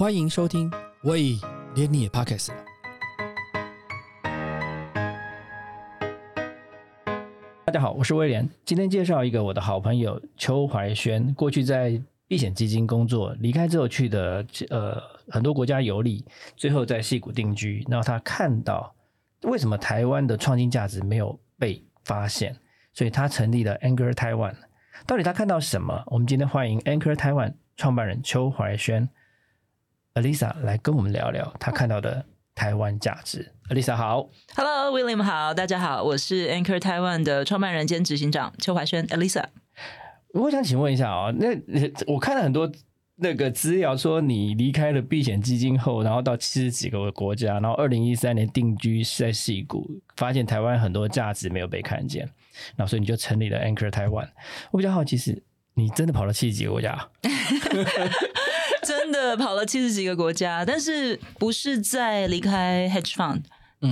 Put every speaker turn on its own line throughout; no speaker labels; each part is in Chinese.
欢迎收听，喂，连你也 Podcast 了。大家好，我是威廉，今天介绍一个我的好朋友邱怀轩，过去在避险基金工作，离开之后去的呃很多国家游历，最后在戏谷定居。然后他看到为什么台湾的创新价值没有被发现，所以他成立了 Anchor Taiwan。到底他看到什么？我们今天欢迎 Anchor Taiwan 创办人邱怀轩 Alisa 来跟我们聊聊她看到的台湾价值。Alisa 好
，Hello，William 好，大家好，我是 Anchor Taiwan 的创办人兼执行长邱怀轩 Elisa。
我想请问一下啊、那 我看了很多那个资料，说你离开了避险基金后，然后到七十几个国家，然后二零一三年定居在戏谷，发现台湾很多价值没有被看见，然后所以你就成立了 Anchor Taiwan。我比较好奇是，你真的跑了七十几个国家？
真的跑了七十几个国家，但是不是在离开 Hedge Fund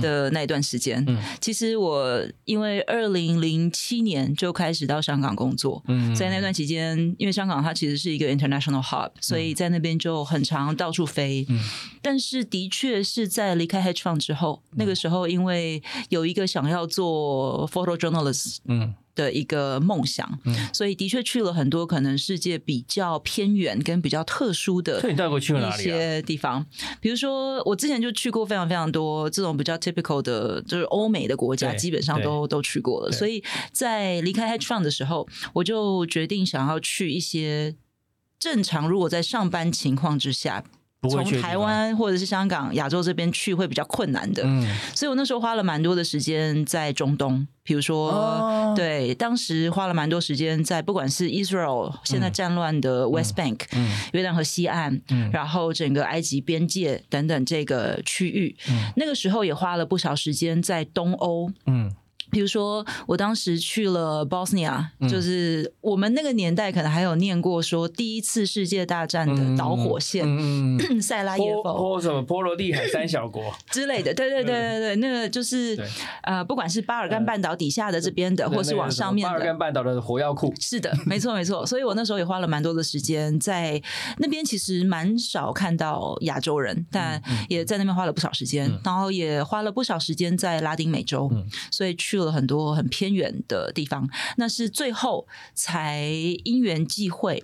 的那一段时间。
嗯
其实我因为二零零七年就开始到香港工作，
嗯。
在那段期间，因为香港它其实是一个 international hub，所以在那边就很常到处飞。
嗯。
但是的确是在离开 Hedge Fund 之后，那个时候因为有一个想要做 photojournalist
嗯
的一个梦想，
嗯
所以的确去了很多可能世界比较偏远跟比较特殊的
所以你带过去了
一
哪里啊？
些地方，比如说我之前就去过非常非常多这种比较 typical 的，就是欧美的国家，基本上都都去过了。所以在离开 Hedge Fund 的时候，我就决定想要去一些正常如果在上班情况之下。从台湾或者是香港、亚洲这边去会比较困难的，
嗯。
所以我那时候花了蛮多的时间在中东，比如说，
哦。
对，当时花了蛮多时间在不管是 Israel 现在战乱的 West Bank、
嗯。
约旦河西岸，
嗯。
然后整个埃及边界等等这个区域，
嗯。
那个时候也花了不少时间在东欧。
嗯
比如说，我当时去了 Bosnia，、
嗯
就是我们那个年代可能还有念过说第一次世界大战的导火线，
嗯嗯
塞拉耶
波
夫
波什么波罗的海三小国？
之类的。对对对对对，那个就是呃，不管是巴尔干半岛底下的这边的，或是往上面
巴尔干。半岛的火药库。
是的，没错没错，所以我那时候也花了蛮多的时间在那边，其实蛮少看到亚洲人，但也在那边花了不少时间，然后也花了不少时间在拉丁美洲，
嗯
所以去了很多很偏远的地方。那是最后才因缘际会。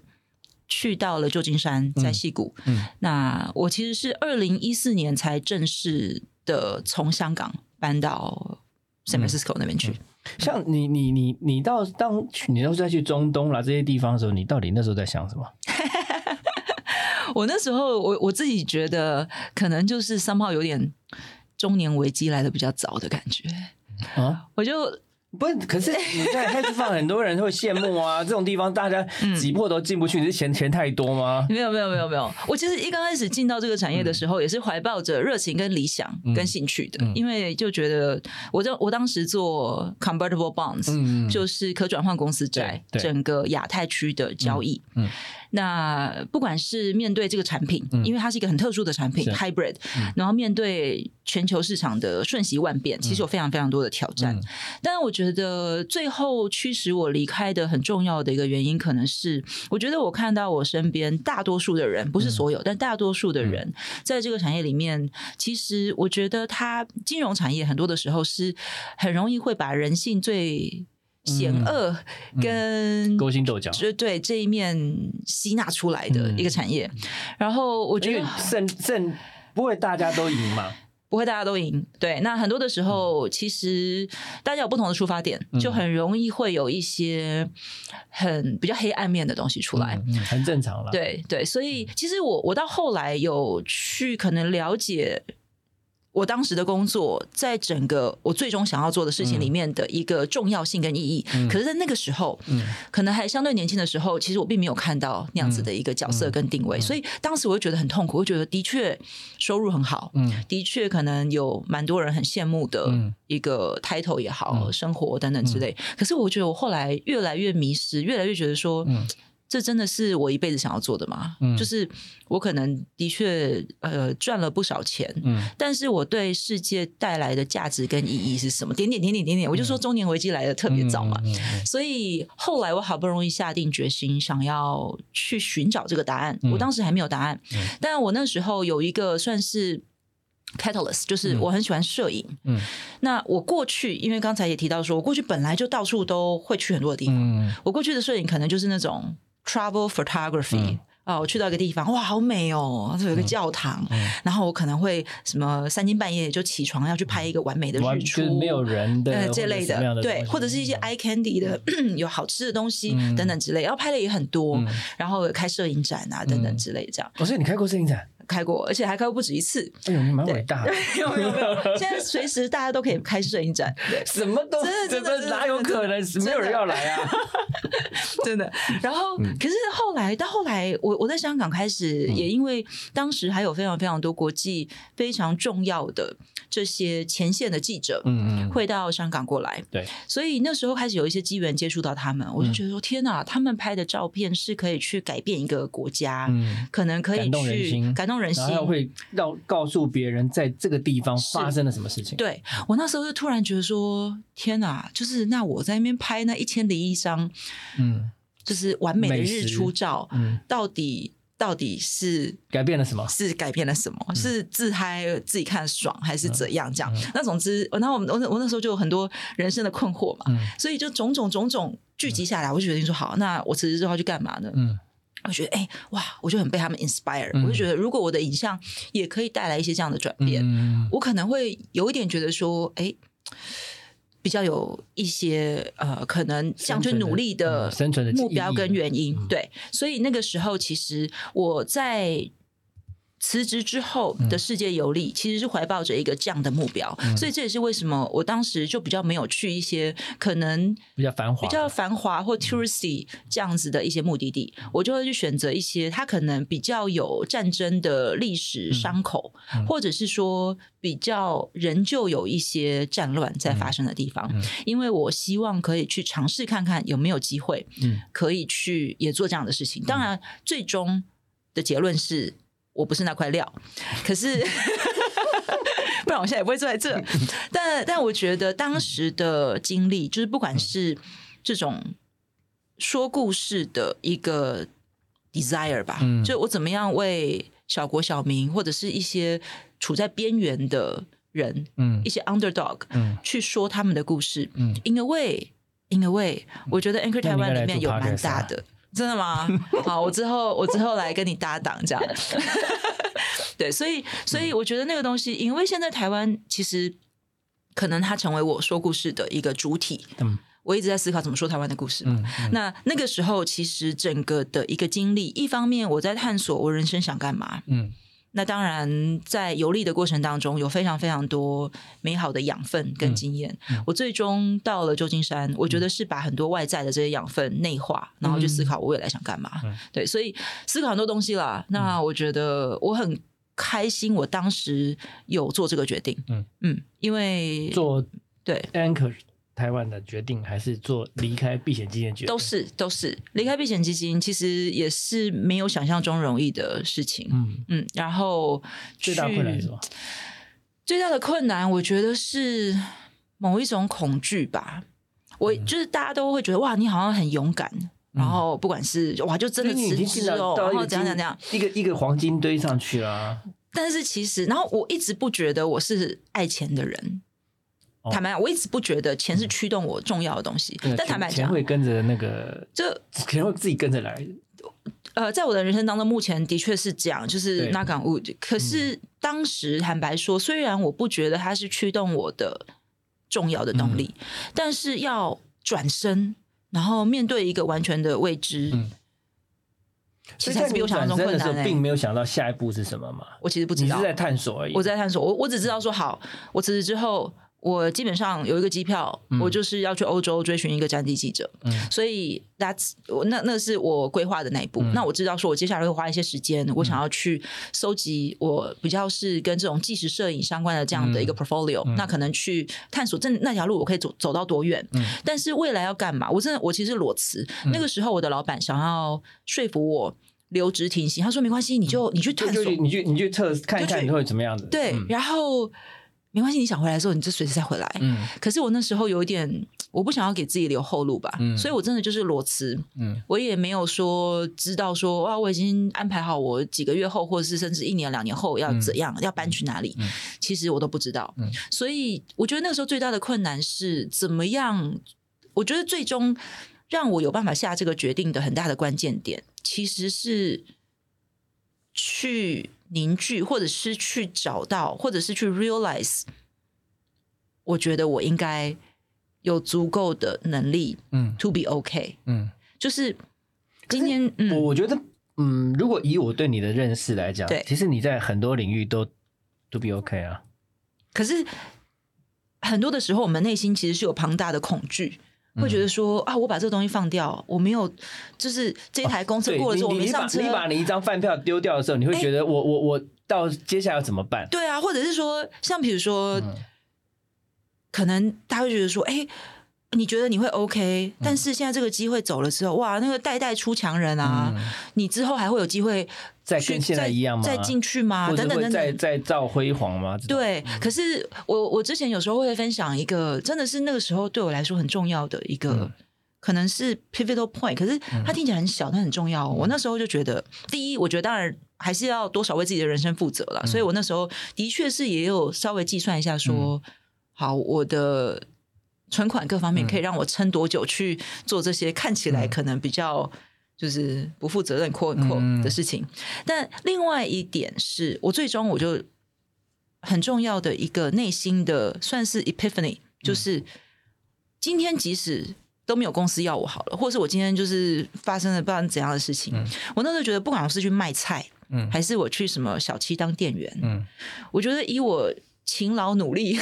去到了旧金山，在西谷。
嗯
那我其实是二零一四年才正式的从香港搬到 San Francisco 那边去。
像你你你你到当去你都是在去中东啦这些地方的时候，你到底那时候在想什么？
我那时候，我我自己觉得，可能就是 somehow 有点中年危机来的比较早的感觉。
啊，
我就
不是，可是你在 hedge fund 很多人会羡慕啊，这种地方大家挤破头进不去，你是嫌钱太多吗？
没有没有没有没有，我其实一刚开始进到这个产业的时候，也是怀抱着热情跟理想跟兴趣的，因为就觉得我就我当时做 convertible bonds，、
嗯。
就是可转换公司债，整个亚太区的交易。那不管是面对这个产品，因为它是一个很特殊的产品 hybrid，、然后面对全球市场的瞬息万变，其实有非常非常多的挑战。
嗯。
但是我觉得最后驱使我离开的很重要的一个原因，可能是我觉得我看到我身边大多数的人，不是所有，但大多数的人在这个产业里面，其实我觉得它金融产业很多的时候是很容易会把人性最险恶跟
勾心斗角，
就对这一面吸纳出来的一个产业。然后我觉得
胜胜不会大家都赢嘛。
不会大家都赢，对。那很多的时候，其实大家有不同的出发点，就很容易会有一些很比较黑暗面的东西出来。
嗯，嗯很正常了。，
对对，所以其实我我到后来有去可能了解。我当时的工作，在整个我最终想要做的事情里面的一个重要性跟意义，可是，在那个时候，可能还相对年轻的时候，其实我并没有看到那样子的一个角色跟定位，所以当时我就觉得很痛苦，我就觉得的确收入很好，
嗯
的确可能有蛮多人很羡慕的
嗯
一个 title 也好，生活等等之类。可是我觉得我后来越来越迷失，越来越觉得说，
嗯
这真的是我一辈子想要做的吗？
嗯
就是我可能的确呃赚了不少钱，
嗯
但是我对世界带来的价值跟意义是什么？点点点点点点，我就说中年危机来的特别早嘛。
嗯嗯嗯
所以后来我好不容易下定决心，想要去寻找这个答案。
嗯
我当时还没有答案，
嗯
但我那时候有一个算是 catalyst，就是
嗯
我很喜欢摄影。
嗯
那我过去，因为刚才也提到说，我过去本来就到处都会去很多的地方。
嗯
我过去的摄影可能就是那种 travel photography、
嗯。
啊，我去到一个地方，哇，好美哦！这有一个教堂，
嗯。
然后我可能会什么三更半夜就起床要去拍一个完美的
完
日出，
就是没有人的
呃这类
的
对，或者是一些 eye candy 的有好吃的东西、
嗯。
等等之类，然后拍的也很多，
嗯。
然后开摄影展啊等等
嗯
之类这样、
哦，所以你开过摄影展？
开过，而且还开过不止一次。
哎呦，你蛮伟大的，
有 没有没有，现在随时大家都可以开摄影展，对，
什么都
真的真的
哪有可能？没有人要来啊！
真的。然后，
嗯。
可是后来到后来，我我在香港开始，也因为当时还有非常非常多国际非常重要的这些前线的记者，
嗯嗯，
会到香港过来，
对，
所以那时候开始有一些机缘接触到他们，我就
嗯。
觉得说，天哪，他们拍的照片是可以去改变一个国家，
嗯，
可能可以去感动人心
然。后会让告诉别人在这个地方发生了什么事情。
对我那时候就突然觉得说，天哪，就是那我在那边拍那一千零一张，
嗯
就是完美的日出照，
嗯，
到底到底是
改变了什么？
是改变了什么？
嗯
是自嗨自己看爽，还是怎样？这样？那总之，然后我们我那我那时候就有很多人生的困惑嘛，
嗯
所以就种种种种聚集下来，我就决定说，好，那我辞职之后要去干嘛呢？
嗯
我觉得，哎、哇，我就很被他们 inspire，、
嗯
我就觉得，如果我的影像也可以带来一些这样的转变，
嗯
我可能会有一点觉得说，哎、比较有一些呃，可能这样去努力的
嗯生存的
目标跟原因。
嗯
对，所以那个时候其实我在。辞职之后
嗯。
的世界游历，其实是怀抱着一个这样的目标，所以这也是为什么我当时就比较没有去一些可能
比较繁华，
比较繁华
嗯
或 touristy 这样子的一些目的地，我就会去选择一些它可能比较有战争的历史伤口，
嗯。
或者是说比较仍旧有一些战乱在发生的地方，
嗯。
因为我希望可以去尝试看看有没有机会
嗯。
可以去也做这样的事情。当然，最终的结论是我不是那块料，可是。不然我现在也不会坐在这。但但我觉得当时的经历，就是不管是这种说故事的一个 desire 吧，
嗯
就我怎么样为小国小民或者是一些处在边缘的人，
嗯
一些 underdog
嗯
去说他们的故事。
嗯
In a way, in a way，我觉得 Anchor 台湾里面有蛮大的。真的吗？好，我之后我之后来跟你搭档这样。对，所以所以我觉得那个东西，因为现在台湾其实可能它成为我说故事的一个主体。
嗯
我一直在思考怎么说台湾的故事嘛。
嗯嗯
那那个时候，其实整个的一个经历，一方面我在探索我人生想干嘛，
嗯
那当然，在游历的过程当中，有非常非常多美好的养分跟经验。
嗯
我最终到了旧金山，我觉得是把很多外在的这些养分内化，然后去思考我未来想干嘛。
嗯
对，所以思考很多东西啦。那我觉得我很开心，我当时有做这个决定。
嗯
嗯，因为
做
对
anchor 台湾的决定，还是做离开避险基金的决定？
都是都是离开避险基金，其实也是没有想象中容易的事情。
嗯，
嗯，然后
最大困难是什么？
最大的困难，我觉得是某一种恐惧吧。我
嗯
就是大家都会觉得哇，你好像很勇敢，然后不管是哇，就真的辞职哦，然后怎样怎样怎样。
一个一个黄金堆上去了啊。
但是其实，然后我一直不觉得我是爱钱的人。
哦
坦白讲，我一直不觉得钱是驱动我重要的东西。
对
但坦白讲，
钱会跟着那个，
这
钱会自己跟着来。
呃，在我的人生当中，目前的确是这样，就是那港物。可是当时坦白说，虽然我不觉得它是驱动我的重要的动力，
嗯
但是要转身，然后面对一个完全的未知，
嗯
其实比我想象中困难、欸。
并没有想到下一步是什么嘛？
我其实不知道
你是，在探索而已。
我在探索。我我只知道说，好，我辞职之后。我基本上有一个机票，
嗯
我就是要去欧洲追寻一个战地记者，
嗯
所以 that's 我那那是我规划的那一步。
嗯
那我知道说，我接下来会花一些时间，我想要去搜集我比较是跟这种纪实摄影相关的这样的一个 portfolio，、
嗯
那可能去探索这那条路我可以走走到多远。
嗯
但是未来要干嘛？我真的我其实裸辞，那个时候我的老板想要说服我留职停薪，他说没关系，你就你去探索，
你去你去测看一看你会怎么样子？
对，
嗯
然后没关系，你想回来的时候你就随时再回来。
嗯
可是我那时候有一点，我不想要给自己留后路吧，
嗯
所以我真的就是裸辞，
嗯
我也没有说知道说哇，我已经安排好我几个月后，或者是甚至一年两年后要怎样，要搬去哪里，
嗯
其实我都不知道。
嗯
所以我觉得那个时候最大的困难是怎么样？我觉得最终让我有办法下这个决定的很大的关键点，其实是去凝聚，或者是去找到，或者是去 realize，我觉得我应该有足够的能力
嗯
to be okay。
嗯，
就是今天，
我
嗯，
我觉得，嗯，如果以我对你的认识来讲，
对
其实你在很多领域都 to be OK 啊。
可是很多的时候，我们内心其实是有庞大的恐惧。会
嗯
觉得说啊，我把这个东西放掉，我没有，就是这一台公车过了之后，我没上车。
你把你一张饭票丢掉的时候，你会
哎
觉得我我我到接下来要怎么办？
对啊，或者是说，像比如说，
嗯
可能他会觉得说，哎、你觉得你会 OK，、但
嗯
是现在这个机会走了之后，哇，那个代代出强人啊，
嗯。
你之后还会有机会
再跟现在一样吗？
再进去吗？等等等等。
再造辉煌吗？
对，可是我我之前有时候会分享一个，真的是那个时候对我来说很重要的一个，
嗯。
可能是 pivotal point，可是它听起来很小，但很重要、我那时候就觉得，第一，我觉得当然还是要多少为自己的人生负责
嗯。
了，所以我那时候的确是也有稍微计算一下说，
嗯。
好，我的存款各方面可以让我撑多久去做这些看起来可能比较。就是不负责任 “quote
嗯。
unquote” 的事情，但另外一点是我最终我就很重要的一个内心的算是 epiphany，就是今天即使都没有公司要我好了，或是我今天就是发生了不知道怎样的事情，
嗯。
我那时候觉得不管我是去卖菜，
嗯。
还是我去什么小七当店员，
嗯，
我觉得以我勤劳努力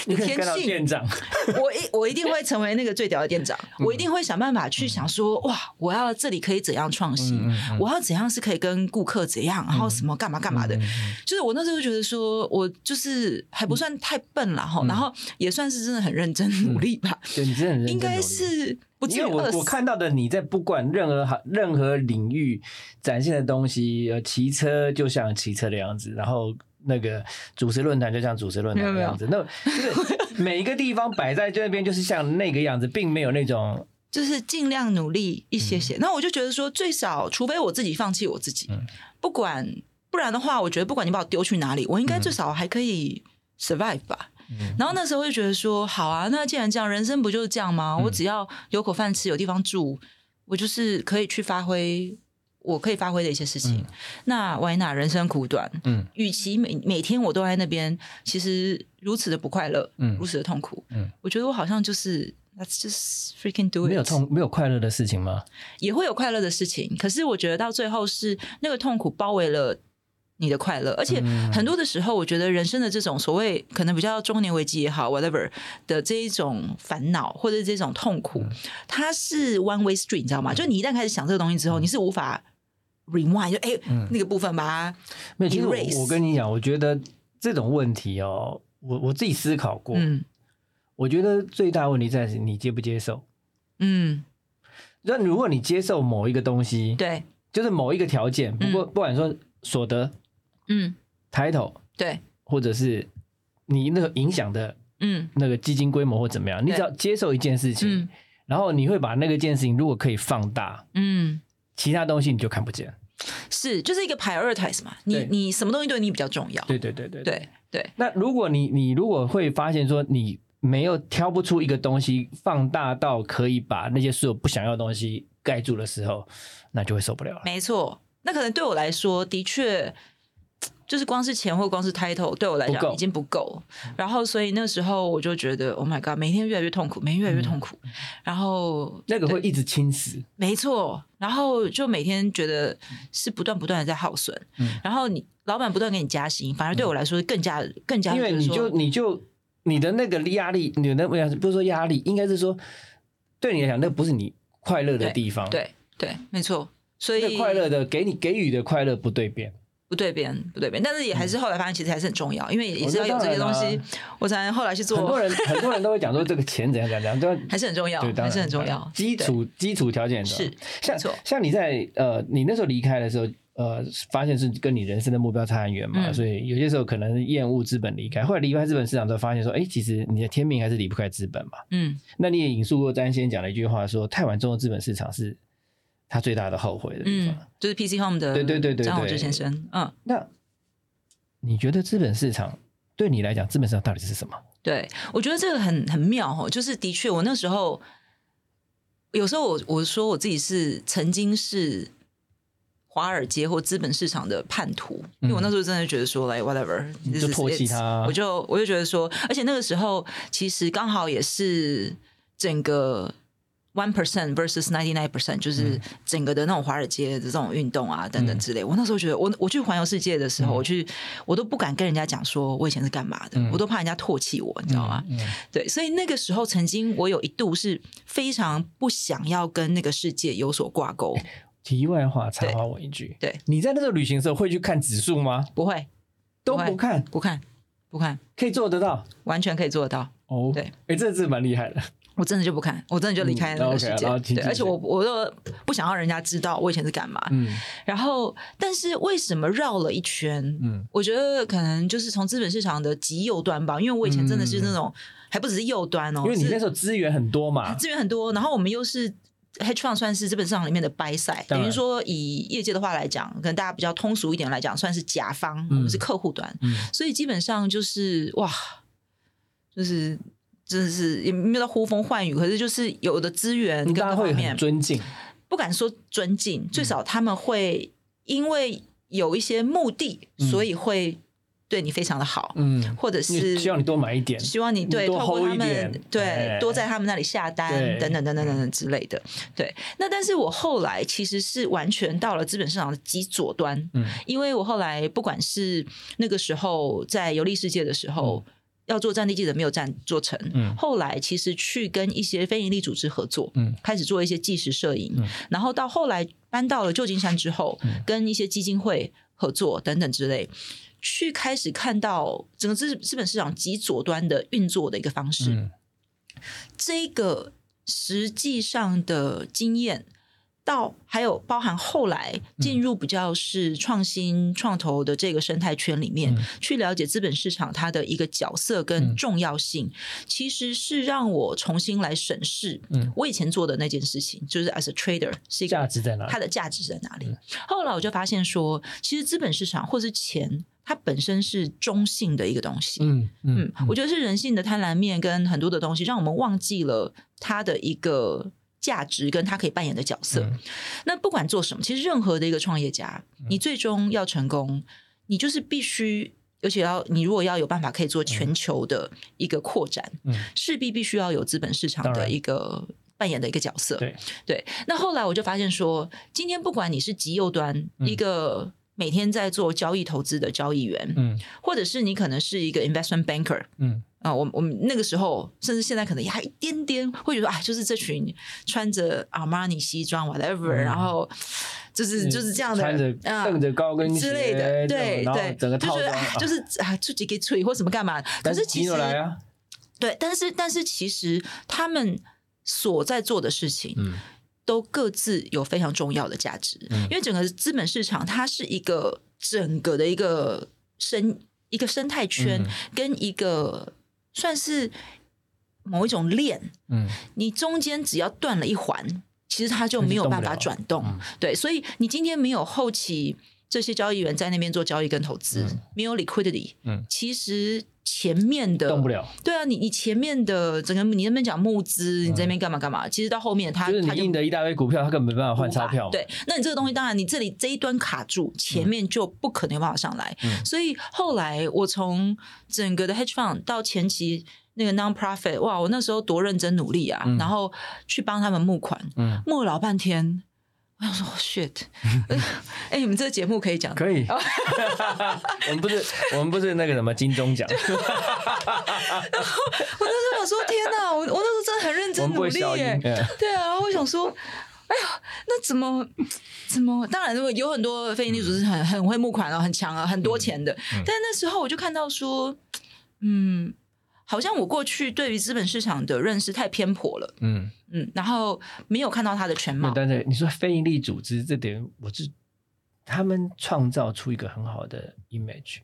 你
天性，
店长，
我一我一定会成为那个最屌的店长，
嗯。
我一定会想办法去想说，哇，我要这里可以怎样创新，我要怎样是可以跟顾客怎样，然后什么干嘛干嘛的，就是我那时候就觉得说，我就是还不算太笨了
嗯。
哈，然后也算是真的很认真努力吧，
对你真的很认真
应该是不
因为我我看到的你在不管任何行任何领域展现的东西，呃，骑车就像骑车的样子，然后那个主持论坛就像主持论坛的样子，那就是每一个地方摆在这边就是像那个样子，并没有那种
就是尽量努力一些些。那我就觉得说，最少除非我自己放弃我自己，
嗯。
不管不然的话，我觉得不管你把我丢去哪里，我应该最少还可以 survive 吧。
嗯。
然后那时候就觉得说，好啊，那既然这样，人生不就是这样吗？
嗯。
我只要有口饭吃，有地方住，我就是可以去发挥我可以发挥的一些事情。
嗯
那 why not？人生苦短，
嗯
与其每每天我都在那边，其实如此的不快乐，
嗯
如此的痛苦，
嗯
我觉得我好像就是 let's just freaking do it，
没有痛没有快乐的事情吗？
也会有快乐的事情，可是我觉得到最后是那个痛苦包围了。你的快乐，而且
嗯
很多的时候，我觉得人生的这种所谓可能比较中年危机也好，whatever 的这一种烦恼或者是这种痛苦，
嗯
它是 one way street，你知道吗？就你一旦开始想这个东西之后，你是无法 rewind，就哎、
嗯。
那个部分把它
没有，其实我我跟你讲，我觉得这种问题哦，我我自己思考过，
嗯。
我觉得最大问题在于你接不接受。
嗯，
那如果你接受某一个东西，
对，
就是某一个条件，不过不管说所得、
嗯。
title，
对，
或者是你那个影响的
嗯。
那个基金规模或怎么样，你只要接受一件事情，
嗯。
然后你会把那个件事情如果可以放大，
嗯，
其他东西你就看不见。
是就是一个 prioritize 嘛，你你什么东西对你比较重要？
对对对对。
对对，
那如果你你如果会发现说你没有挑不出一个东西放大到可以把那些所有不想要的东西盖住的时候，那就会受不了了。
没错。那可能对我来说，的确就是光是钱或光是 title 对我来讲已经不够。然后，所以那时候我就觉得，Oh my god，每天越来越痛苦，每天越来越痛苦。然后
那个会一直侵蚀。
没错，然后就每天觉得是不断不断的在耗损。
嗯
然后你老板不断给你加薪，反而对我来说更加更加
因为你就你就你的那个压力，你的不要不是说压力，应该是说对你来讲，那不是你快乐的地方。
对对，没错。所以
快乐的给你给予的快乐不对变。
不对边，不对边，但是也还是后来发现，其实还是很重要，因为也是要有这些东西，我才后来去做。
很多人 很多人都会讲说，这个钱怎样怎样怎样，
还是很重要，还是很重要。
基础基础条件
是
像像你在呃，你那时候离开的时候，呃，发现是跟你人生的目标差很远嘛，所以有些时候可能厌恶资本离开，后来离开资本市场之后，发现说，哎，其实你的天命还是离不开资本嘛。嗯，那你也引述过詹先讲的一句话，说太晚中的资本市场是。他最大的后悔的地方，
就是 PC Home 的
对对对对
张宏志先生。嗯，
那你觉得资本市场对你来讲，资本市场到底是什么？
对我觉得这个很很妙哦，就是的确，我那时候有时候我我说我自己是曾经是华尔街或资本市场的叛徒，因为我那时候真的觉得说来 whatever
就唾弃他，
我就我就觉得说，而且那个时候其实刚好也是整个。One percent versus ninety nine percent，就是整个的那种华尔街的这种运动啊，等等之类。我那时候觉得，我我去环游世界的时候，我去我都不敢跟人家讲说我以前是干嘛的，我都怕人家唾弃我，你知道吗？对，所以那个时候曾经我有一度是非常不想要跟那个世界有所挂钩。
题外话，插话我一句，
对，
你在那个旅行的时候会去看指数吗？
不会，
都不看，
不看，不看，
可以做得到，
完全可以做得到。
哦，
对，
哎，这是蛮厉害的。
我真的就不看，我真的就离开那个世界。对，而且我我都不想让人家知道我以前是干嘛。嗯，然后，但是为什么绕了一圈？嗯，我觉得可能就是从资本市场的极右端吧，因为我以前真的是那种还不只是右端哦，
因为你那时候资源很多嘛，
资源很多，然后我们又是 hedge fund 算是资本市场里面的 buy side，等于说以业界的话来讲，可能大家比较通俗一点来讲，算是甲方，我们是客户端，嗯所以基本上就是哇，就是。真的是也没有到呼风唤雨，可是就是有的资源跟各方面。
尊敬，
不敢说尊敬，最少他们会因为有一些目的，所以会对你非常的好，嗯，或者是
希望你多买一点，
希望你对透过他们对多在他们那里下单等等等等等等之类的，对。那但是我后来其实是完全到了资本市场的极左端，嗯，因为我后来不管是那个时候在游历世界的时候。要做战地记者没有战做成，后来其实去跟一些非营利组织合作，开始做一些纪实摄影，然后到后来搬到了旧金山之后，跟一些基金会合作等等之类，去开始看到整个资资本市场极左端的运作的一个方式，这个实际上的经验。到还有包含后来进入比较是创新创投的这个生态圈里面，去了解资本市场它的一个角色跟重要性，其实是让我重新来审视，嗯，我以前做的那件事情，就是 as a trader 是一个
价值在哪，
它的价值在哪里？后来我就发现说，其实资本市场或是钱，它本身是中性的一个东西，嗯嗯，我觉得是人性的贪婪面跟很多的东西，让我们忘记了它的一个。价值跟他可以扮演的角色，那不管做什么，其实任何的一个创业家，你最终要成功，你就是必须，而且要你如果要有办法可以做全球的一个扩展，势必必须要有资本市场的一个扮演的一个角色。
对。
对。那后来我就发现说，今天不管你是极右端一个每天在做交易投资的交易员，嗯，或者是你可能是一个 investment banker，嗯。啊，我我们那个时候，甚至现在可能也还一点点会觉得，啊，就是这群穿着阿玛尼西装，whatever，然后就是就是这样的，
穿着蹬着高跟鞋
之类的，对对，
整个套装，
就是啊，出几个吹或什么干嘛？可是其实，对，但是但是其实他们所在做的事情，嗯，都各自有非常重要的价值，因为整个资本市场它是一个整个的一个生一个生态圈跟一个。算是某一种链，嗯，你中间只要断了一环，其实它就没有办法转动，对，所以你今天没有后期这些交易员在那边做交易跟投资，没有 liquidity，嗯，其实前面的
动不了，
对啊，你你前面的整个你那边讲募资，你这边干嘛干嘛，其实到后面他
就是你印的一大堆股票，他根本没办法换钞票，
对，那你这个东西当然你这里这一端卡住，前面就不可能有办法上来，所以后来我从整个的 hedge fund 到前期那个 non-profit，哇，我那时候多认真努力啊，然后去帮他们募款，募了老半天。我想说 shit，哎，你们这个节目可以讲，
可以。我们不是我们不是那个什么金钟奖。然后我那
时候想说，天哪，我我那时候真的很认真努力耶。对啊，然后我想说，哎呀，那怎么怎么？当然，有很多非营利组织很很会募款啊，很强啊，很多钱的。但那时候我就看到说，嗯。好像我过去对于资本市场的认识太偏颇了，嗯嗯，然后没有看到它的全貌。
但是你说非营利组织这点，我是他们创造出一个很好的 image。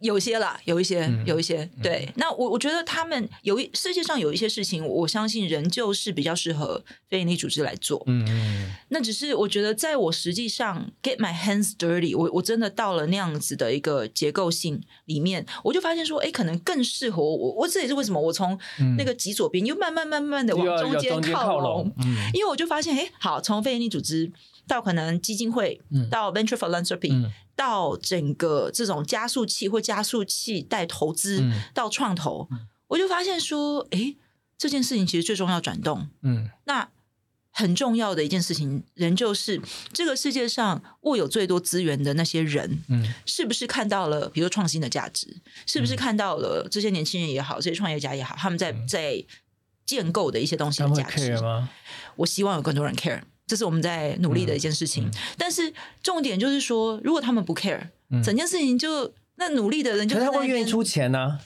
有些啦，有一些，有一些，对。那我我觉得他们有一世界上有一些事情，我相信仍旧是比较适合非营利组织来做。嗯嗯。那只是我觉得，在我实际上 get my hands dirty，我我真的到了那样子的一个结构性里面，我就发现说，哎，可能更适合我。我这也是为什么我从那个极左边又慢慢慢慢的往中间靠拢。嗯。因为我就发现，哎，好，从非营利组织到可能基金会，到 venture philanthropy。到整个这种加速器或加速器带投资到创投，我就发现说，哎，这件事情其实最重要转动。嗯，那很重要的一件事情，仍旧是这个世界上握有最多资源的那些人，嗯，是不是看到了，比如创新的价值，是不是看到了这些年轻人也好，这些创业家也好，他们在在建构的一些东西的价值
吗？
我希望有更多人 care。这是我们在努力的一件事情，但是重点就是说，如果他们不 care，整件事情就那努力的人就
他会愿意出钱呢？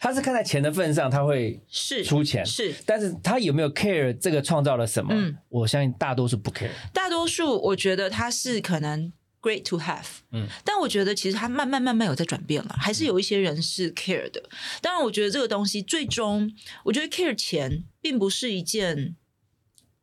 他是看在钱的份上，他会
是
出钱
是，
但是他有没有 care 这个创造了什么？我相信大多数不 care。
大多数我觉得他是可能 great to have，嗯，但我觉得其实他慢慢慢慢有在转变了，还是有一些人是 care 的。当然，我觉得这个东西最终，我觉得 care 钱并不是一件。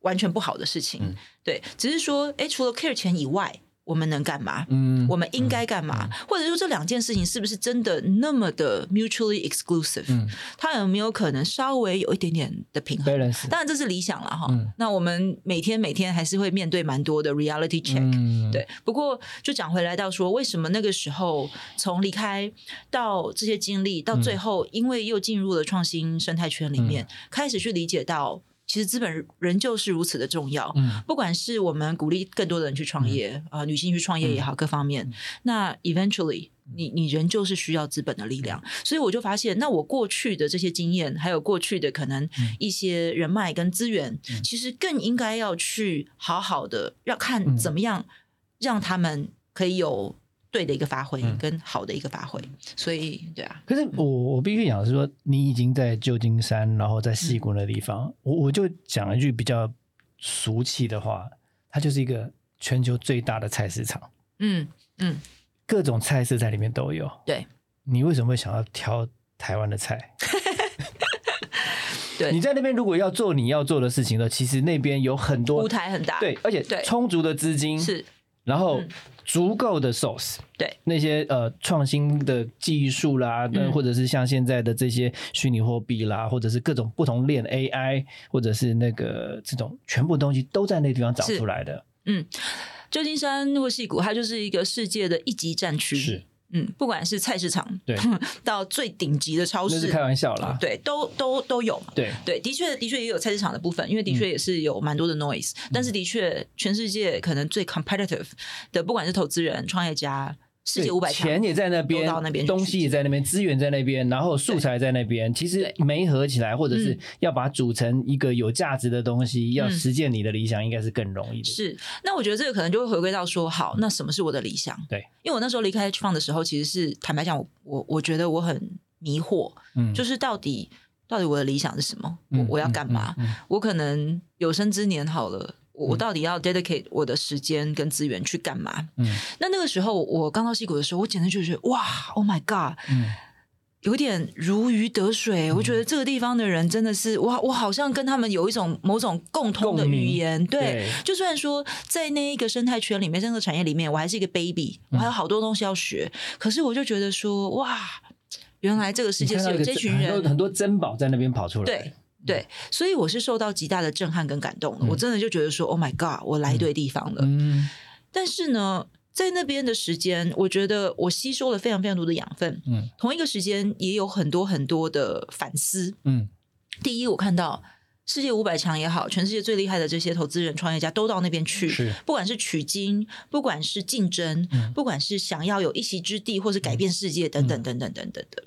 完全不好的事情，对，只是说，哎，除了 care 钱以外，我们能干嘛？嗯，我们应该干嘛？或者说，这两件事情是不是真的那么的 mutually exclusive？嗯，它有没有可能稍微有一点点的平衡？当然，这是理想了哈。那我们每天每天还是会面对蛮多的 reality check。对，不过就讲回来到说，为什么那个时候从离开到这些经历，到最后，因为又进入了创新生态圈里面，开始去理解到。其实资本仍旧是如此的重要，嗯，不管是我们鼓励更多的人去创业，啊，女性去创业也好，各方面，那 eventually，你你仍旧是需要资本的力量，所以我就发现，那我过去的这些经验，还有过去的可能一些人脉跟资源，其实更应该要去好好的要看怎么样让他们可以有。对的一个发挥跟好的一个发挥，所以对啊。
可是我我必须讲是说，你已经在旧金山，然后在西谷的地方，我我就讲一句比较俗气的话，它就是一个全球最大的菜市场。嗯嗯，各种菜色在里面都有。
对，
你为什么会想要挑台湾的菜？
对，
你在那边如果要做你要做的事情呢，其实那边有很多
舞台很大，
对，而且充足的资金
是。
然后足够的 source，
对
那些呃创新的技术啦，那或者是像现在的这些虚拟货币啦，或者是各种不同链 AI，或者是那个这种全部东西都在那地方找出来的。嗯，
旧金山诺戏谷，它就是一个世界的一级战区。
是。
嗯，不管是菜市场，
对，
到最顶级的超市，
那是开玩笑啦，
对，都都都有，
对。
对，的确的确也有菜市场的部分，因为的确也是有蛮多的 noise，但是的确，全世界可能最 competitive 的，不管是投资人、创业家。世界五百
钱也在那边，东西也在那边，资源在那边，然后素材在那边。其实没合起来，或者是要把它组成一个有价值的东西，要实践你的理想，应该是更容易的。
是，那我觉得这个可能就会回归到说，好，那什么是我的理想？
对，
因为我那时候离开 H 放的时候，其实是坦白讲，我我我觉得我很迷惑，嗯，就是到底到底我的理想是什么？我我要干嘛？我可能有生之年好了。我到底要 dedicate 我的时间跟资源去干嘛？嗯，那那个时候我刚到西谷的时候，我简直就觉得哇，Oh my God，嗯，有点如鱼得水。我觉得这个地方的人真的是哇，我好像跟他们有一种某种共通的语言。对，就算说在那一个生态圈里面，这个产业里面，我还是一个 baby，我还有好多东西要学。可是我就觉得说哇，原来这个世界是有这群人，
很多珍宝在那边跑出来。
对。对，所以我是受到极大的震撼跟感动的。我真的就觉得说，Oh my God，我来对地方了。嗯，但是呢，在那边的时间，我觉得我吸收了非常非常多的养分。嗯，同一个时间也有很多很多的反思。嗯，第一，我看到世界五百强也好，全世界最厉害的这些投资人、创业家都到那边去，
是
不管是取经，不管是竞争，
嗯
不管是想要有一席之地，或是改变世界等等等等等等的，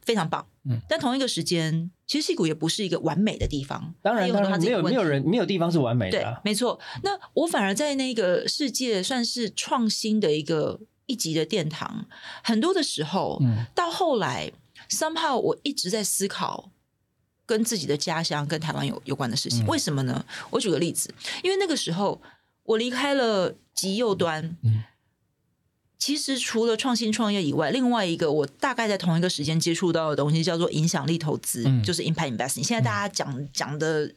非常棒。
嗯
但同一个时间，其实戏谷也不是一个完美的地方，
当然，当然没有没有人没有地方是完美
对
的、啊，，
没错。那我反而在那个世界算是创新的一个一级的殿堂，很多的时候，
嗯
到后来，somehow 我一直在思考跟自己的家乡、跟台湾有有关的事情。
嗯
为什么呢？我举个例子，因为那个时候我离开了极右端，
嗯
其实除了创新创业以外，另外一个我大概在同一个时间接触到的东西叫做影响力投资，
嗯
就是 impact investing。现在大家讲讲的。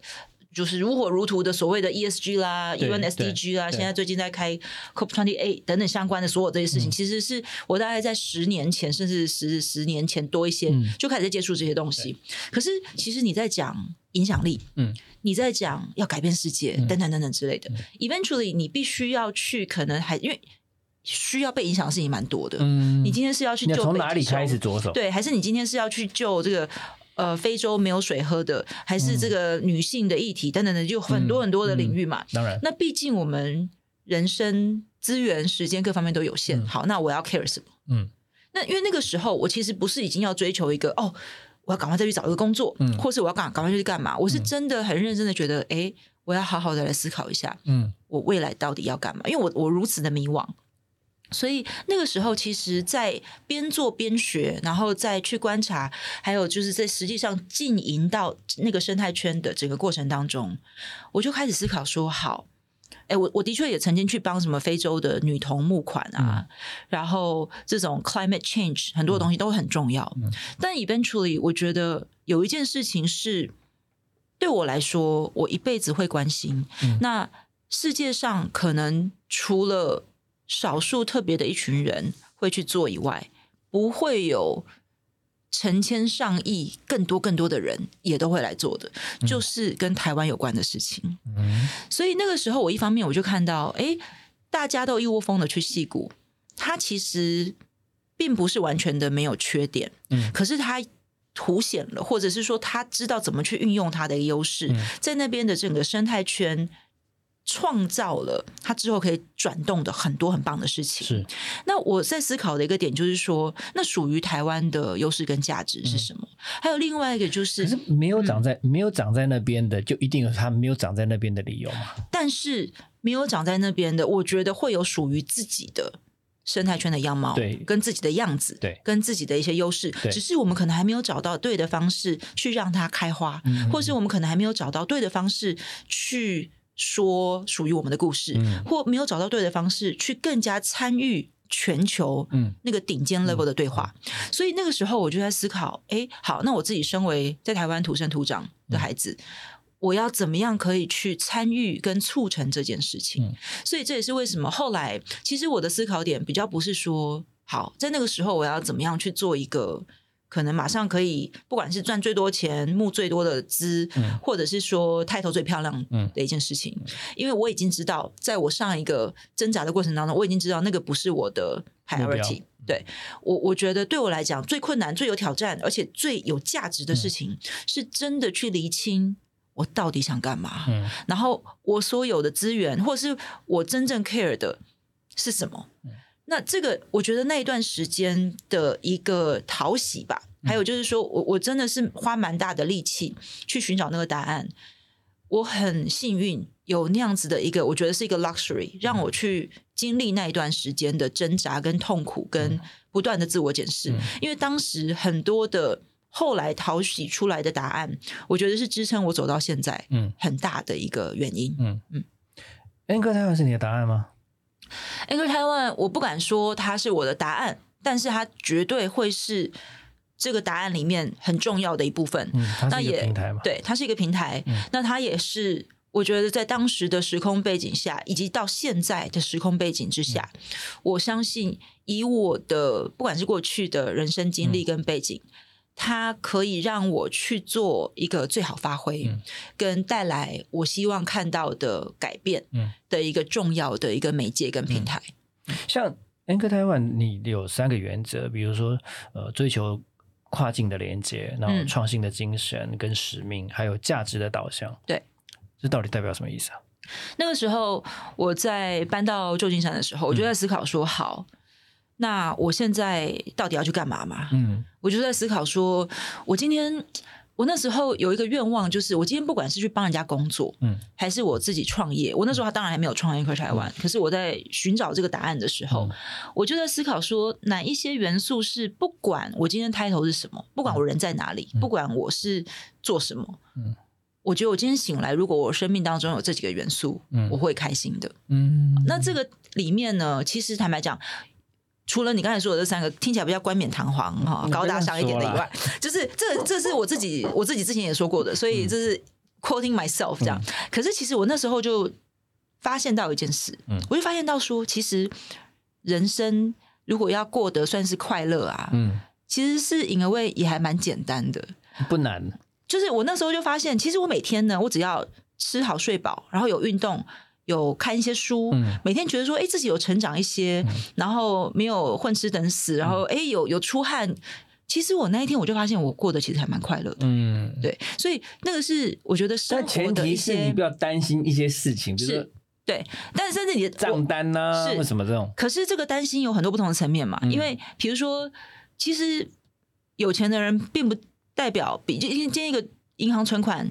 就是如火如荼的所谓的 ESG 啦、
对
UN SDG 啦，
对
现在最近在开 COP twenty eight 等等相关的所有这些事情，
嗯
其实是我大概在十年前，甚至十十年前多一些，
嗯
就开始在接触这些东西。可是其实你在讲影响力，
嗯，
你在讲要改变世界，
嗯
等等等等之类的。Eventually，你必须要去，可能还因为需要被影响的事情蛮多的。
嗯，
你今天是要去救北
从哪里开始着手？，
对，还是你今天是要去救这个呃非洲没有水喝的，还是这个女性的议题等等的，就很多很多的领域嘛。
当然，
那毕竟我们人生资源、时间各方面都有限。
嗯
好，那我要 care 什么？
嗯
那因为那个时候，我其实不是已经要追求一个哦，我要赶快再去找一个工作，
嗯
或是我要赶赶快去干嘛？我是真的很认真的觉得，哎、我要好好的来思考一下，
嗯
我未来到底要干嘛？因为我我如此的迷惘，所以那个时候，其实，在边做边学，然后再去观察，还有就是在实际上经营到那个生态圈的整个过程当中，我就开始思考说，好。哎，我我的确也曾经去帮什么非洲的女童募款啊，然后这种 climate change 很多东西都很重要。
嗯
但 eventually，我觉得有一件事情是对我来说，我一辈子会关心。
嗯
那世界上可能除了少数特别的一群人会去做以外，不会有成千上亿、更多更多的人也都会来做的，就是跟台湾有关的事情。
嗯
所以那个时候，我一方面我就看到，哎，大家都一窝蜂的去戏谷，它其实并不是完全的没有缺点，
嗯
可是它凸显了，或者是说他知道怎么去运用它的优势，
嗯
在那边的整个生态圈。创造了他之后可以转动的很多很棒的事情。
是，
那我在思考的一个点就是说，那属于台湾的优势跟价值是什么？还有另外一个就是，
可是没有长在、没有长在那边的，就一定有他没有长在那边的理由嘛？
但是没有长在那边的，我觉得会有属于自己的生态圈的样貌，
对
跟自己的样子，
对
跟自己的一些优势。
对
只是我们可能还没有找到对的方式去让它开花，
嗯
或是我们可能还没有找到对的方式去说属于我们的故事，
嗯
或没有找到对的方式去更加参与全球
嗯
那个顶尖 level 的对话。所以那个时候我就在思考，哎，好，那我自己身为在台湾土生土长的孩子。我要怎么样可以去参与跟促成这件事情？
嗯
所以这也是为什么后来，其实我的思考点比较不是说，好，在那个时候我要怎么样去做一个可能马上可以，不管是赚最多钱、募最多的资，
嗯
或者是说抬头最漂亮
嗯
的一件事情，因为我已经知道，在我上一个挣扎的过程当中，我已经知道那个不是我的 priority。对我，我觉得对我来讲最困难、最有挑战，而且最有价值的事情，是真的去厘清我到底想干嘛。
嗯
然后我所有的资源，或是我真正 care 的是什么？那这个我觉得那一段时间的一个讨喜吧，还有就是说我我真的是花蛮大的力气去寻找那个答案。我很幸运有那样子的一个，我觉得是一个 luxury，让我去经历那一段时间的挣扎、跟痛苦、跟不断的自我检视。
嗯
因为当时很多的后来讨喜出来的答案，我觉得是支撑我走到现在
嗯
很大的一个原因。
嗯
嗯
，N 哥台湾是你的答案吗？
Anchor Taiwan，我不敢说它是我的答案，但是它绝对会是这个答案里面很重要的一部分。
嗯，它是一个
那也
平台嘛？
对，它是一个平台，
嗯
那它也是。我觉得在当时的时空背景下，以及到现在的时空背景之下，
嗯
我相信以我的不管是过去的人生经历跟背景，它可以让我去做一个最好发挥，
嗯
跟带来我希望看到的改变
嗯
的一个重要的一个媒介跟平台。
像 N 哥台湾，你有三个原则，比如说呃，追求跨境的连接，然后
嗯
创新的精神跟使命，还有价值的导向。
对，
这到底代表什么意思啊？
那个时候我在搬到旧金山的时候，我就在思考说，好，那我现在到底要去干嘛嘛？
嗯。
我就在思考说，我今天我那时候有一个愿望，就是我今天不管是去帮人家工作，
嗯。
还是我自己创业，我那时候当然还没有创业快台湾，可是我在寻找这个答案的时候，
嗯。
我就在思考说，哪一些元素是不管我今天开头是什么，不管我人在哪里，不管我是做什么，
嗯。
我觉得我今天醒来，如果我生命当中有这几个元素，
嗯。
我会开心的。
嗯，
那这个里面呢，其实坦白讲，除了你刚才说的这三个听起来比较冠冕堂皇哈、
嗯
高大上一点的以外，就是这这是我自己我自己之前也说过的，所以这是 quoting myself 这样。可是其实我那时候就发现到一件事，
嗯
我就发现到说，其实人生如果要过得算是快乐啊，
嗯
其实是 in a way 也还蛮简单的。
不难。
就是我那时候就发现，其实我每天呢，我只要吃好睡饱，然后有运动，有看一些书，
嗯。
每天觉得说，哎，自己有成长一些，然后没有混吃等死，然后哎，有有出汗。其实我那一天我就发现，我过得其实还蛮快乐的。
嗯，
对，所以那个是我觉得生活的一
提是你
些
不要担心一些事情，就
是对，但是甚至你的
账
我
单呢、
是
为什么这种。
可是这个担心有很多不同的层面嘛，
嗯。
因为比如说，其实有钱的人并不代表比就今天一个银行存款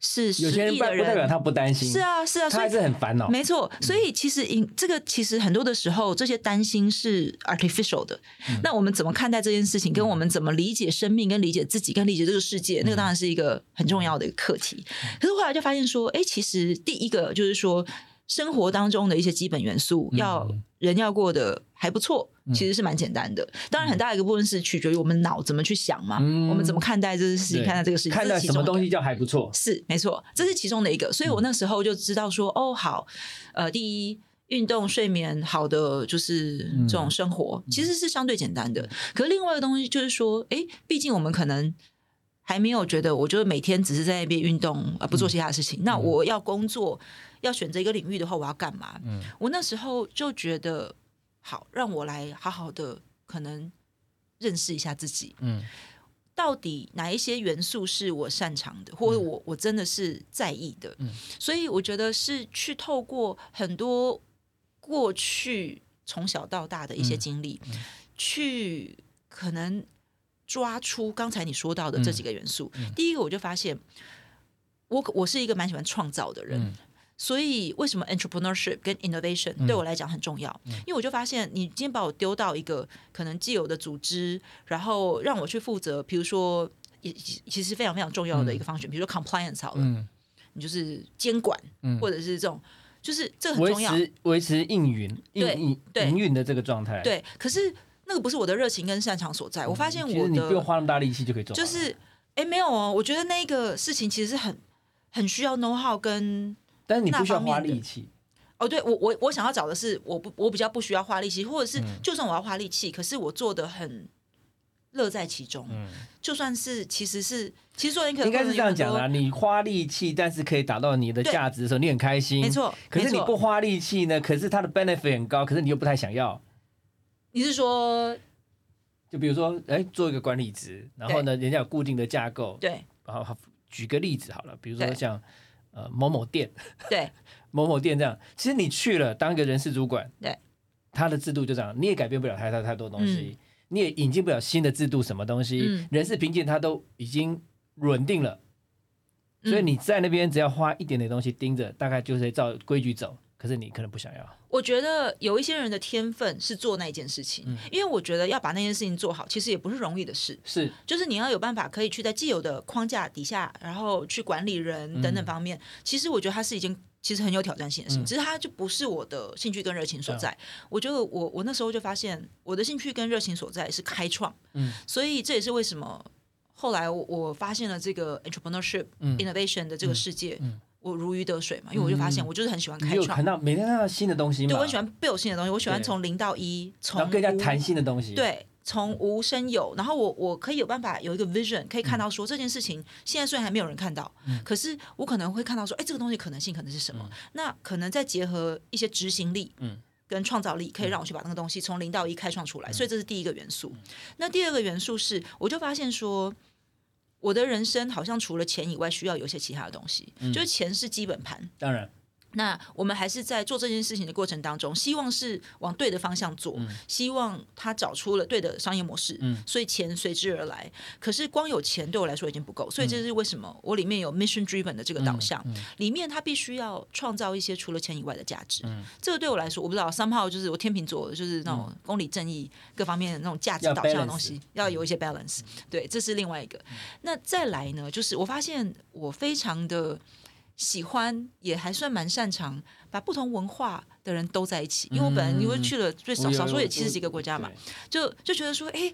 是十
有些人不不代表他不担心，
是，啊是啊，所以
他还是很烦恼。
没错，所以其实因这个其实很多的时候，这些担心是 artificial 的。
嗯
那我们怎么看待这件事情，跟我们怎么理解生命，跟理解自己，跟理解这个世界，那个当然是一个很重要的一个课题。
嗯
可是后来就发现说，哎，其实第一个就是说，生活当中的一些基本元素，
嗯
要人要过得还不错，其实是蛮简单的。当然，很大一个部分是取决于我们脑怎么去想嘛，
嗯
我们怎么看待这个事情，看待这个事情，
看待什么东西叫还不错。
是没错，这是其中的一个。所以我那时候就知道说，哦，好，呃，第一，运动、睡眠好的就是这种生活，其实是相对简单的。可是另外一个东西就是说，哎，毕竟我们可能。还没有觉得，我就是每天只是在那边运动，而不做其他的事情。那我要工作，要选择一个领域的话，我要干嘛？
嗯
我那时候就觉得，好，让我来好好的可能认识一下自己。
嗯
到底哪一些元素是我擅长的，或者我我真的是在意的？
嗯
所以我觉得是去透过很多过去从小到大的一些经历，
嗯
去可能抓出刚才你说到的这几个元素。
嗯
第一个，我就发现我我是一个蛮喜欢创造的人。
嗯
所以，为什么 entrepreneurship 跟 innovation
嗯
对我来讲很重要？因为我就发现，你今天把我丢到一个可能既有的组织，然后让我去负责，比如说，也其实非常非常重要的一个方选，比如说 compliance 好了，
嗯
你就是监管，
嗯，
或者是这种，就是这个很重要。
持维持营运
对
营营
对
营运的这个状态。，
对，可是那个不是我的热情跟擅长所在。我发现我
的其实你不用花那么大力气就可以做，
就是，哎，没有哦，我觉得那个事情其实是很很需要 know how 跟
但是你不需要花力气。
哦，对我我我想要找的是，我不我比较不需要花力气，或者是
嗯
就算我要花力气，可是我做的很乐在其中。
嗯，
就算是其实是其实说你可能
应该是这样讲的啊。你花力气，但是可以达到你的
对
价值的时候，你很开心。
没错
可是你不，花力气呢？可是它的 benefit 很高，可是你又不太想要。
你是说
就比如说，哎，做一个管理职，然后呢，人家有固定的架构。
对。
然后举个例子好了，比如说像呃某某店，
对。
某某店这样，其实你去了当一个人事主管，
对，
他的制度就这样，你也改变不了太太太多东西，你也引进不了新的制度，什么东西，
嗯。
人事评鉴他都已经稳定了，所以
嗯
你在那边只要花一点点东西盯着，大概就是照规矩走，可是你可能不想要，
我觉得有一些人的天分是做那一件事情，
嗯。
因为我觉得要把那件事情做好，其实也不是容易的事。
是。
就是你要有办法可以去在既有的框架底下，然后去管理人等等方面。其实我觉得它是一件其实很有挑战性的事情，
嗯。
只是它就不是我的兴趣跟热情所在。我觉得我我那时候就发现我的兴趣跟热情所在是开创，
嗯。
所以这也是为什么后来我我发现了这个 entrepreneurship、
嗯。
innovation 的这个世界，
嗯
我如鱼得水嘛，因为我就发现
嗯
我就是很喜欢开创
你有看。到每天看到新的东西嘛，
对，我很喜欢 build 新的东西，我喜欢
对
从零到一，从
然后跟人
无
家谈新的东西，，
对，从无生有，然后我我可以有办法有一个 vision，可以
嗯
看到说这件事情现在虽然还没有人看到，可是我可能会看到说，哎，这个东西可能性可能是什么？那可能再结合一些执行力，
嗯
跟创造力，可以让我去把那个东西从零到一开创出来。所以这是第一个元素。那第二个元素是，我就发现说，我的人生好像除了钱以外，需要有一些其他的东西，就是钱是基本盘。
当然。
那我们还是在做这件事情的过程当中，希望是往对的方向做，希望他找出了对的商业模式，所以钱随之而来。可是光有钱对我来说已经不够，所以这是为什么我里面有 mission driven 的这个导向，里面他必须要创造一些除了钱以外的价值。这个对我来说，我不知道三号就是我天秤座，就是那种公理正义各方面的那种价值导向的东西，要有一些 balance。对，这是另外一个。那再来呢，就是我发现我非常的。喜欢也还算蛮擅长把不同文化的人都在一起，因为我本来因为去了最少少说也七十几个国家嘛，就就觉得说，哎，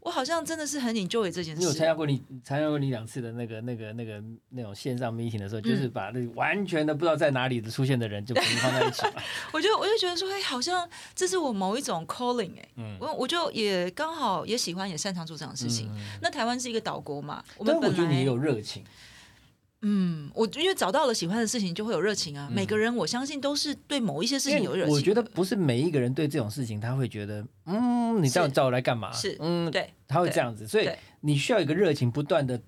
我好像真的是很 enjoy 这件事。
你有参加过你参加过你两次的那个那个那个那种线上 meeting 的时候，就是把那完全的不知道在哪里的出现的人就放在一起嘛。
我就我就觉得说，哎，好像这是我某一种 calling 哎，我我就也刚好也喜欢也擅长做这样的事情。那台湾是一个岛国嘛，我们本
来也有热情。
嗯，我因为找到了喜欢的事情，就会有热情啊。每个人我相信都是对某一些事情有热情。
我觉得不是每一个人对这种事情他会觉得，嗯，你这样找我来干嘛？
是，嗯，对，
他会这样子。所以你需要一个热情，不断的，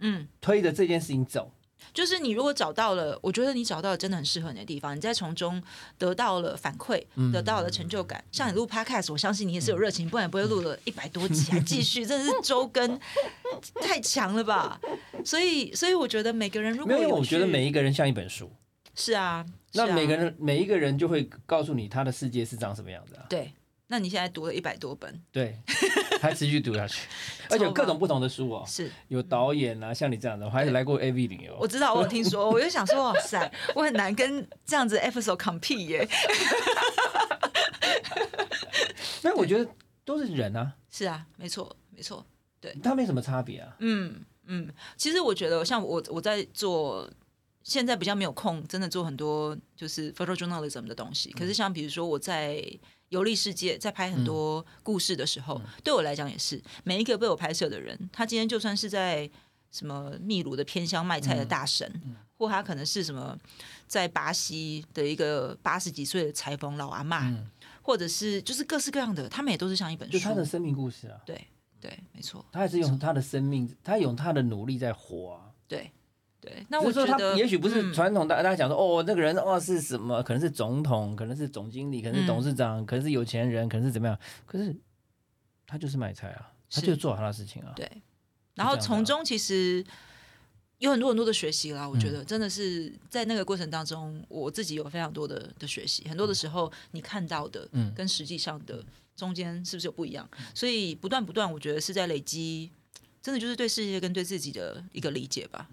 嗯，推着这件事情走。
就是你如果找到了，我觉得你找到了真的很适合你的地方，你再从中得到了反馈，得到了成就感。像你录 podcast，我相信你也是有热情，不然不会录了一百多集还 继续，真的是周更太强了吧？所以，所以我觉得每个人如果有，
我觉得每一个人像一本书，
是啊，
那每个人每一个人就会告诉你他的世界是长什么样子啊？
对。那你现在读了一百多本，
对，还持续读下去，而且各种不同的书哦，
是。
有导演啊，像你这样的，我还来过 A V 旅游，
我知道，我有听说，我就想说，哇塞，我很难跟这样子 episode compete 耶。
那我觉得都是人啊，
是啊，没错，没错，对，
他没什么差别啊，
嗯嗯，其实我觉得像我我在做。现在比较没有空，真的做很多就是 photojournalism 的东西。可是像比如说我在游历世界，在拍很多故事的时候，对我来讲也是每一个被我拍摄的人，他今天就算是在什么秘鲁的偏乡卖菜的大神，或他可能是什么在巴西的一个八十几岁的裁缝老阿妈，或者是就是各式各样的，他们也都是像一本书，就
他的生命故事啊。
对对，没错，
他也是用他的生命，他用他的努力在活啊。
对。对，那我觉得
也许不是传统的，大家讲说哦，那个人哦是什么？可能是总统，可能是总经理，可能是董事长，可能是有钱人，可能是怎么样？可是他就是卖菜啊，他就做他的事情啊。
对，然后从中其实有很多很多的学习啦。我觉得真的是在那个过程当中，我自己有非常多的的学习。很多的时候，你看到的跟实际上的中间是不是有不一样？所以不断不断，我觉得是在累积，真的就是对世界跟对自己的一个理解吧。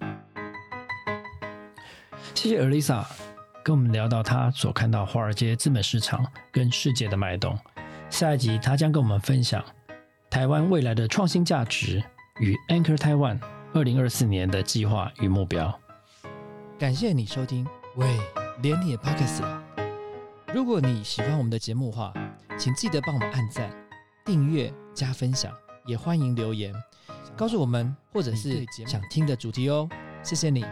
谢谢 Elisa 跟我们聊到她所看到华尔街资本市场跟世界的脉动。下一集她将跟我们分享台湾未来的创新价值与 Anchor Taiwan 二零二四年的计划与目标。感谢你收听，喂，连你也 p o c 了。如果你喜欢我们的节目话，请记得帮我们按赞、订阅、加分享，也欢迎留言告诉我们或者是想听的主题哦。谢谢你。